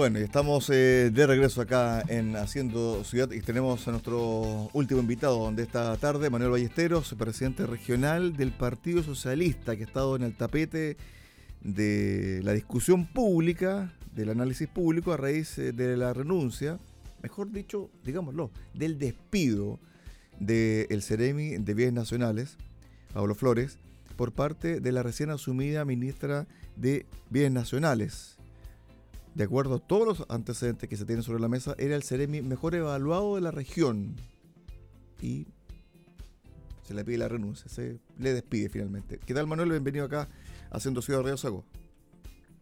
Bueno, y estamos eh, de regreso acá en Haciendo Ciudad y tenemos a nuestro último invitado de esta tarde, Manuel Ballesteros, presidente regional del Partido Socialista, que ha estado en el tapete de la discusión pública, del análisis público a raíz eh, de la renuncia, mejor dicho, digámoslo, del despido del Ceremi de Bienes Nacionales, Pablo Flores, por parte de la recién asumida ministra de Bienes Nacionales, de acuerdo a todos los antecedentes que se tienen sobre la mesa, era el Ceremi mejor evaluado de la región. Y se le pide la renuncia, se le despide finalmente. ¿Qué tal, Manuel? Bienvenido acá Haciendo Ciudad Río Sago.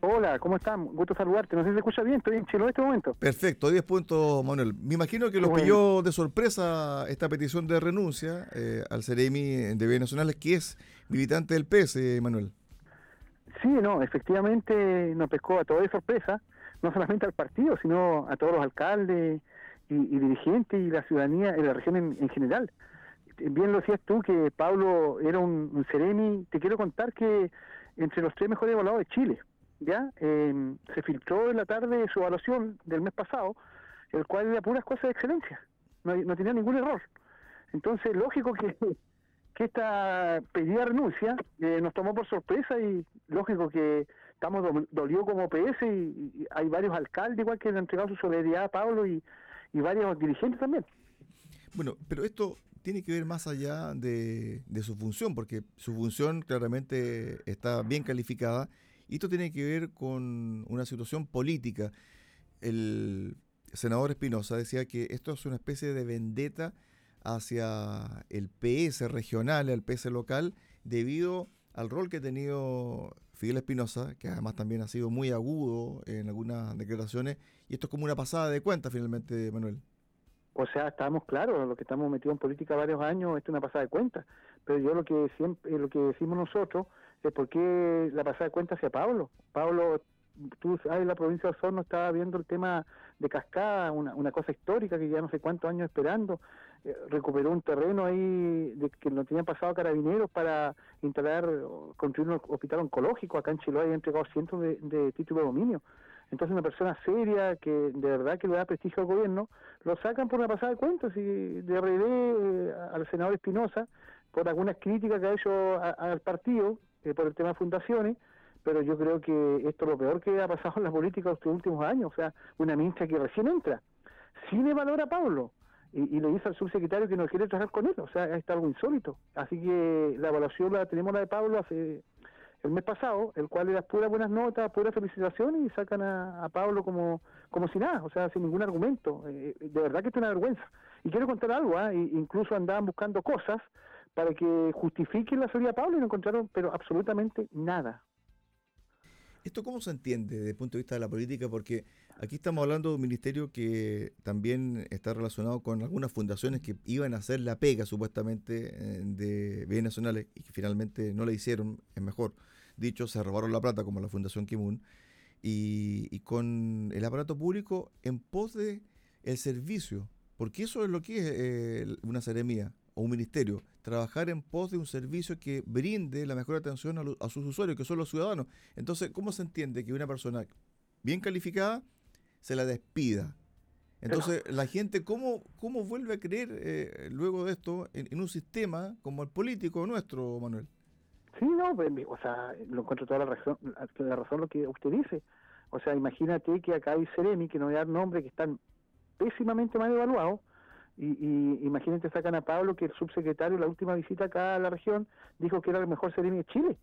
Hola, ¿cómo están? Gusto saludarte. No sé si se escucha bien, estoy en Chile en este momento. Perfecto, 10 puntos, Manuel. Me imagino que lo pilló de sorpresa esta petición de renuncia eh, al Ceremi de Bienes Nacionales, que es militante del PS, Manuel. Sí, no, efectivamente nos pescó a todos de sorpresa no solamente al partido, sino a todos los alcaldes y, dirigentes y la ciudadanía en la región en, general. Bien lo decías tú que Pablo era un, un, sereni. Te quiero contar que entre los tres mejores evaluados de Chile, ya em, se filtró en la tarde su evaluación del mes pasado, el cual era puras cosas de excelencia, no, no tenía ningún error. Entonces, lógico que, que esta pedida renuncia eh, nos tomó por sorpresa y lógico que estamos dolió como PS y, hay varios alcaldes igual que han entregado su solidaridad a Pablo y, varios dirigentes también. Bueno, pero esto tiene que ver más allá de, su función, porque su función claramente está bien calificada y esto tiene que ver con una situación política. El senador Espinosa decía que esto es una especie de vendetta hacia el PS regional, el PS local, debido al rol que ha tenido Fidel Espinosa, que además también ha sido muy agudo en algunas declaraciones, y esto es como una pasada de cuenta finalmente, Manuel. O sea, estamos claros, lo que estamos metidos en política varios años, esto es una pasada de cuenta, pero yo lo que siempre, lo que decimos nosotros es por qué la pasada de cuenta hacia Pablo. Pablo, tú sabes, la provincia de Osorno estaba viendo el tema de Cascada, una, cosa histórica que ya no sé cuántos años esperando, eh, recuperó un terreno ahí de que lo tenían pasado carabineros para instalar, construir un hospital oncológico. Acá en Chiloé ha entregado cientos de, títulos de dominio. Entonces una persona seria que de verdad que le da prestigio al gobierno, lo sacan por una pasada de cuentas y de RD eh, al senador Espinosa por algunas críticas que ha hecho al partido eh, por el tema de fundaciones, pero yo creo que esto es lo peor que ha pasado en la política estos últimos años, o sea, una ministra que recién entra, sin valor a Pablo, y, le dice al subsecretario que no quiere trabajar con él, o sea, es algo insólito. Así que la evaluación la tenemos la de Pablo hace el mes pasado, el cual era pura buenas notas, pura felicitación y sacan a, Pablo como, como si nada, o sea, sin ningún argumento. Eh, de verdad que es una vergüenza. Y quiero contar algo, ¿eh? incluso andaban buscando cosas para que justifiquen la salida de Pablo y no encontraron, pero absolutamente nada. ¿Esto cómo se entiende desde el punto de vista de la política? Porque aquí estamos hablando de un ministerio que también está relacionado con algunas fundaciones que iban a hacer la pega supuestamente de bienes nacionales y que finalmente no la hicieron, es mejor dicho, se robaron la plata como la Fundación Kimun y, con el aparato público en pos de el servicio, porque eso es lo que es eh, una seremía o un ministerio, trabajar en pos de un servicio que brinde la mejor atención a, sus usuarios, que son los ciudadanos. Entonces, ¿cómo se entiende que una persona bien calificada se la despida? Entonces, la gente, ¿cómo, cómo vuelve a creer eh, luego de esto en, un sistema como el político nuestro, Manuel? Sí, no, pues, o sea, lo encuentro toda la razón, la razón lo que usted dice. O sea, imagínate que acá hay Seremi, que no voy a dar nombre, que están pésimamente mal evaluados, y, y imagínate, sacan a Pablo, que el subsecretario, la última visita acá a la región, dijo que era el mejor seremi de Chile.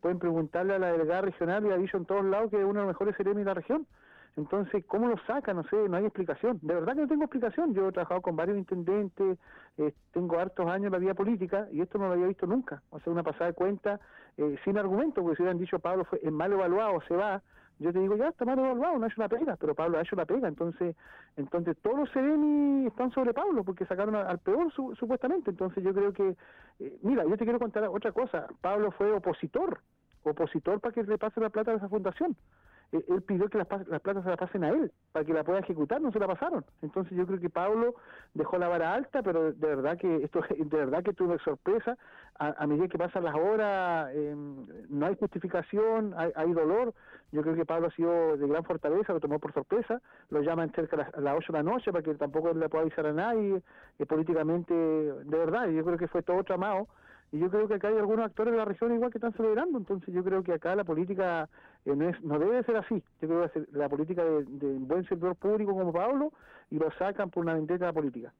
Pueden preguntarle a la delegada regional y ha dicho en todos lados que es uno de los mejores seremi de la región. Entonces, ¿cómo lo sacan? No sé, no hay explicación. De verdad que no tengo explicación. Yo he trabajado con varios intendentes, eh, tengo hartos años en la vida política y esto no lo había visto nunca. O sea, una pasada de cuenta eh, sin argumento, porque si hubieran dicho Pablo fue mal evaluado, se va, yo te digo, ya está mal evaluado, no es una pega, pero Pablo ha hecho la pega, entonces entonces todos los y están sobre Pablo porque sacaron al peor supuestamente, entonces yo creo que, eh, mira, yo te quiero contar otra cosa, Pablo fue opositor, opositor para que le pase la plata a esa fundación, él pidió que las, las plata se la pasen a él, para que la pueda ejecutar, no se la pasaron. Entonces yo creo que Pablo dejó la vara alta, pero de verdad que esto de verdad que tuve sorpresa. A, medida que pasan las horas, em, no hay justificación, hay, dolor. Yo creo que Pablo ha sido de gran fortaleza, lo tomó por sorpresa, lo llaman cerca a las, 8 de la noche para que tampoco le pueda avisar a nadie, eh, políticamente, de verdad, yo creo que fue todo tramado y yo creo que acá hay algunos actores de la región igual que están celebrando, entonces yo creo que acá la política eh, no, es, no debe ser así, yo creo que la política de, de buen sector público como Pablo y lo sacan por una vendetta política.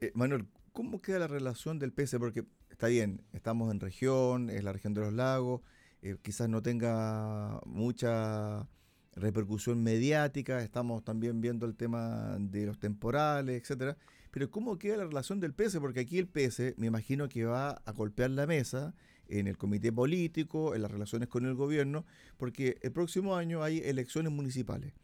Eh, Manuel, ¿cómo queda la relación del PS? Porque está bien, estamos en región, es la región de los lagos, eh, quizás no tenga mucha repercusión mediática, estamos también viendo el tema de los temporales, etcétera. Pero ¿cómo queda la relación del PS? Porque aquí el PS me imagino que va a golpear la mesa en el comité político, en las relaciones con el gobierno, porque el próximo año hay elecciones municipales.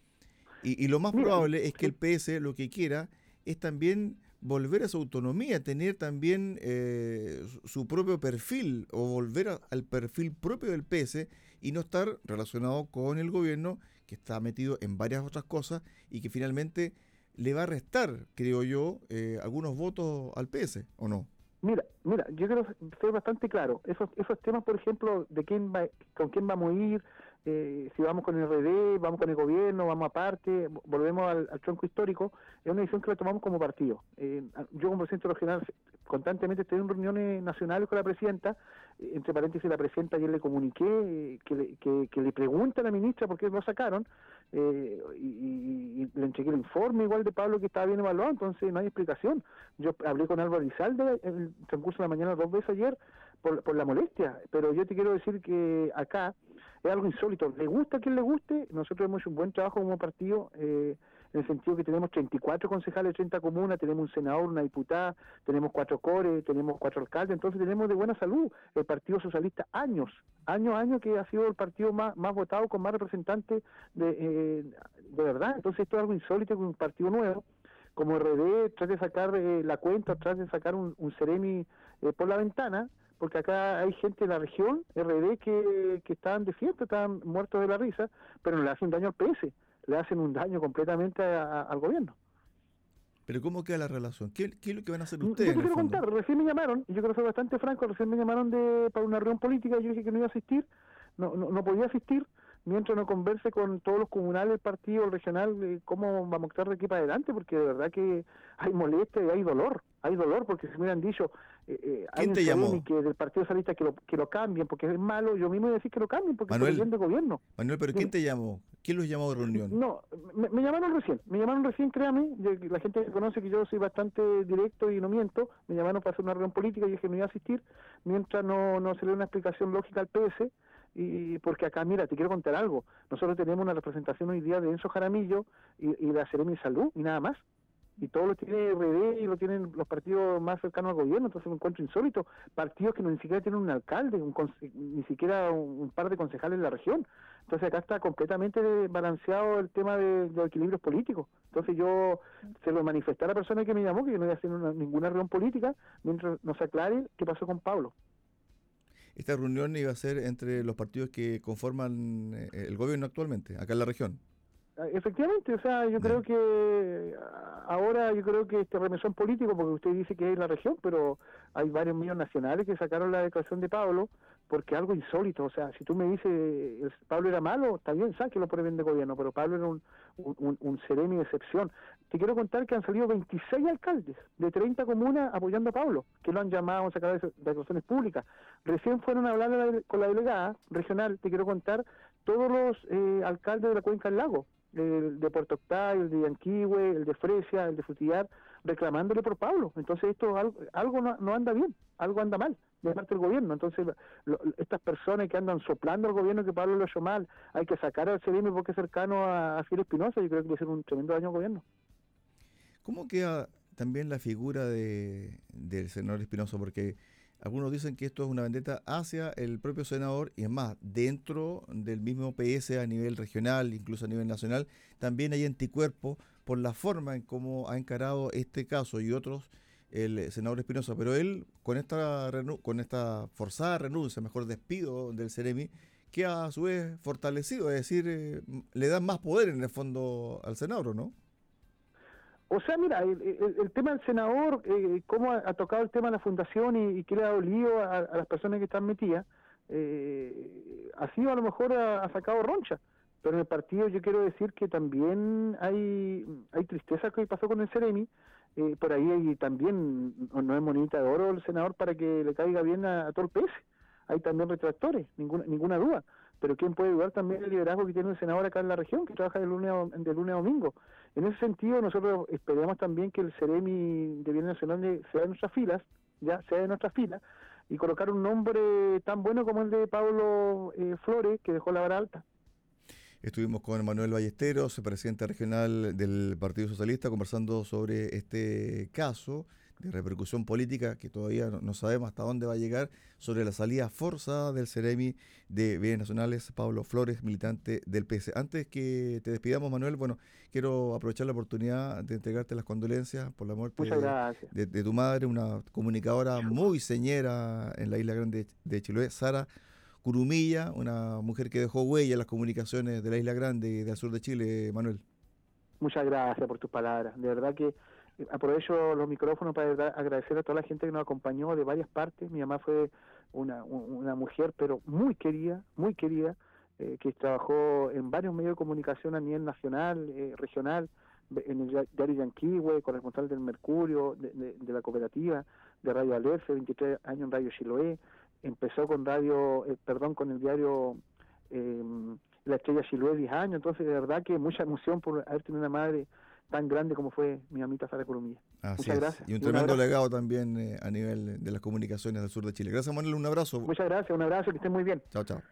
Y, lo más probable es que el PS lo que quiera es también volver a su autonomía, tener también eh, su propio perfil o volver al perfil propio del PS y no estar relacionado con el gobierno que está metido en varias otras cosas y que finalmente le va a restar, creo yo, eh, algunos votos al PS, ¿o no? Mira, mira, yo quiero ser bastante claro. Esos, esos temas, por ejemplo, de quién va, con quién vamos a ir, eh, si vamos con el RD, vamos con el gobierno, vamos aparte, volvemos al, tronco histórico, es una decisión que la tomamos como partido. Eh, yo como presidente regional constantemente estoy en reuniones nacionales con la presidenta, entre paréntesis la presidenta ayer le comuniqué que, le, que, pregunta a la ministra por qué lo sacaron, y, le entregué el informe igual de Pablo que estaba bien evaluado, entonces no hay explicación. Yo hablé con Álvaro Rizalde en el transcurso de la mañana dos veces ayer por, por la molestia, pero yo te quiero decir que acá es algo insólito. Le gusta a quien le guste, nosotros hemos hecho un buen trabajo como partido, eh, en el sentido que tenemos 34 concejales de 30 comunas, tenemos un senador, una diputada, tenemos cuatro cores, tenemos cuatro alcaldes, entonces tenemos de buena salud el Partido Socialista años, años, años que ha sido el partido más, más votado con más representantes de, eh, de verdad. Entonces esto es algo insólito que un partido nuevo como RD trate de sacar eh, la cuenta, trate de sacar un, un Ceremi por la ventana, porque acá hay gente de la región, RD, que, que estaban de fiesta, estaban muertos de la risa, pero no le hacen daño al PS, le hacen un daño completamente al gobierno. Pero ¿cómo queda la relación? ¿Qué, es lo que van a hacer ustedes? Yo quiero contar, recién me llamaron, y yo quiero ser bastante franco, recién me llamaron de para una reunión política, yo dije que no iba a asistir, no, no, no podía asistir, mientras no converse con todos los comunales del partido, el regional, cómo vamos a estar de aquí para adelante, porque de verdad que hay molestia y hay dolor, hay dolor, porque si me hubieran dicho, eh, eh ¿Quién te llamó? que del Partido Socialista que lo, que lo cambien, porque es malo, yo mismo voy a decir que lo cambien, porque es el de gobierno. Manuel, pero ¿quién te llamó? ¿Quién los llamó de reunión? No, me, llamaron recién, me llamaron recién, créame, la gente que conoce que yo soy bastante directo y no miento, me llamaron para hacer una reunión política y dije no iba a asistir, mientras no, no se le dé una explicación lógica al PS, y porque acá, mira, te quiero contar algo. Nosotros tenemos una representación hoy día de Enzo Jaramillo y, y la Seremi Salud y nada más. Y todo lo tiene RD y lo tienen los partidos más cercanos al gobierno, entonces me encuentro insólito. Partidos que no, ni siquiera tienen un alcalde, ni siquiera un, par de concejales en la región. Entonces acá está completamente balanceado el tema de, los equilibrios políticos. Entonces yo se lo manifesté a la persona que me llamó que yo no iba a hacer ninguna reunión política mientras no se aclare qué pasó con Pablo. Esta reunión iba a ser entre los partidos que conforman eh, el gobierno actualmente, acá en la región. Efectivamente, o sea, yo creo que ahora yo creo que este remesón político, porque usted dice que es la región, pero hay varios medios nacionales que sacaron la declaración de Pablo porque algo insólito, o sea, si tú me dices Pablo era malo, está bien, sáquelo por el bien de gobierno, pero Pablo era un, un, un seremi de excepción. Te quiero contar que han salido 26 alcaldes de 30 comunas apoyando a Pablo, que lo han llamado a sacar de declaraciones públicas. Recién fueron a hablar con la delegada regional, te quiero contar, todos los eh, alcaldes de la cuenca del lago, de Puerto Octay, el de Yanquihue, el de Fresia, el de Frutillar, reclamándole por Pablo. Entonces esto algo, no, anda bien, algo anda mal de parte del gobierno. Entonces estas personas que andan soplando al gobierno que Pablo lo hecho mal, hay que sacar al CDM porque es cercano a, a Espinosa, yo creo que va a un tremendo daño al gobierno. ¿Cómo queda también la figura de, del senador Espinosa? Porque algunos dicen que esto es una vendetta hacia el propio senador y es más, dentro del mismo PS a nivel regional, incluso a nivel nacional, también hay anticuerpos por la forma en cómo ha encarado este caso y otros el senador Espinosa. Pero él, con esta, con esta forzada renuncia, mejor despido del Ceremi, que a su vez fortalecido, es decir, eh, le dan más poder en el fondo al senador, ¿no? O sea, mira, el, tema del senador, eh, cómo ha, tocado el tema de la fundación y, qué le ha dolido a, las personas que están metidas, eh, ha sido a lo mejor ha, sacado roncha. Pero en el partido yo quiero decir que también hay, hay tristeza que pasó con el Ceremi. Eh, por ahí hay también, no es monita de oro el senador para que le caiga bien a, el PS. Hay también retractores, ninguna, ninguna duda pero ¿quién puede ayudar también el liderazgo que tiene el senador acá en la región, que trabaja de lunes a, de lunes a domingo? En ese sentido, nosotros esperamos también que el Ceremi de Bienes Nacionales sea de nuestras filas, ya sea de nuestras filas, y colocar un nombre tan bueno como el de Pablo eh, Flores, que dejó la vara alta. Estuvimos con Manuel Ballesteros, presidente regional del Partido Socialista, conversando sobre este caso de repercusión política que todavía no, sabemos hasta dónde va a llegar sobre la salida forzada del Ceremi de Bienes Nacionales, Pablo Flores, militante del PS. Antes que te despidamos, Manuel, bueno, quiero aprovechar la oportunidad de entregarte las condolencias por la muerte de, tu madre, una comunicadora muy señera en la isla grande de Chiloé, Sara Curumilla, una mujer que dejó huella en las comunicaciones de la isla grande y del sur de Chile, Manuel. Muchas gracias por tus palabras. De verdad que aprovecho los micrófonos para agradecer a toda la gente que nos acompañó de varias partes. Mi mamá fue una, mujer, pero muy querida, muy querida, eh, que trabajó en varios medios de comunicación a nivel nacional, eh, regional, en el diario Yanquihue, corresponsal del Mercurio, de, la cooperativa, de Radio Alerce, 23 años en Radio Chiloé, empezó con radio, eh, perdón, con el diario La Estrella Chiloé 10 años, entonces de verdad que mucha emoción por haber tenido una madre tan grande como fue mi amita Sara Colomilla. Muchas gracias. Y un tremendo legado también eh, a nivel de las comunicaciones del sur de Chile. Gracias, Manuel. Un abrazo. Muchas gracias. Un abrazo. Que estén muy bien. Chao, chao.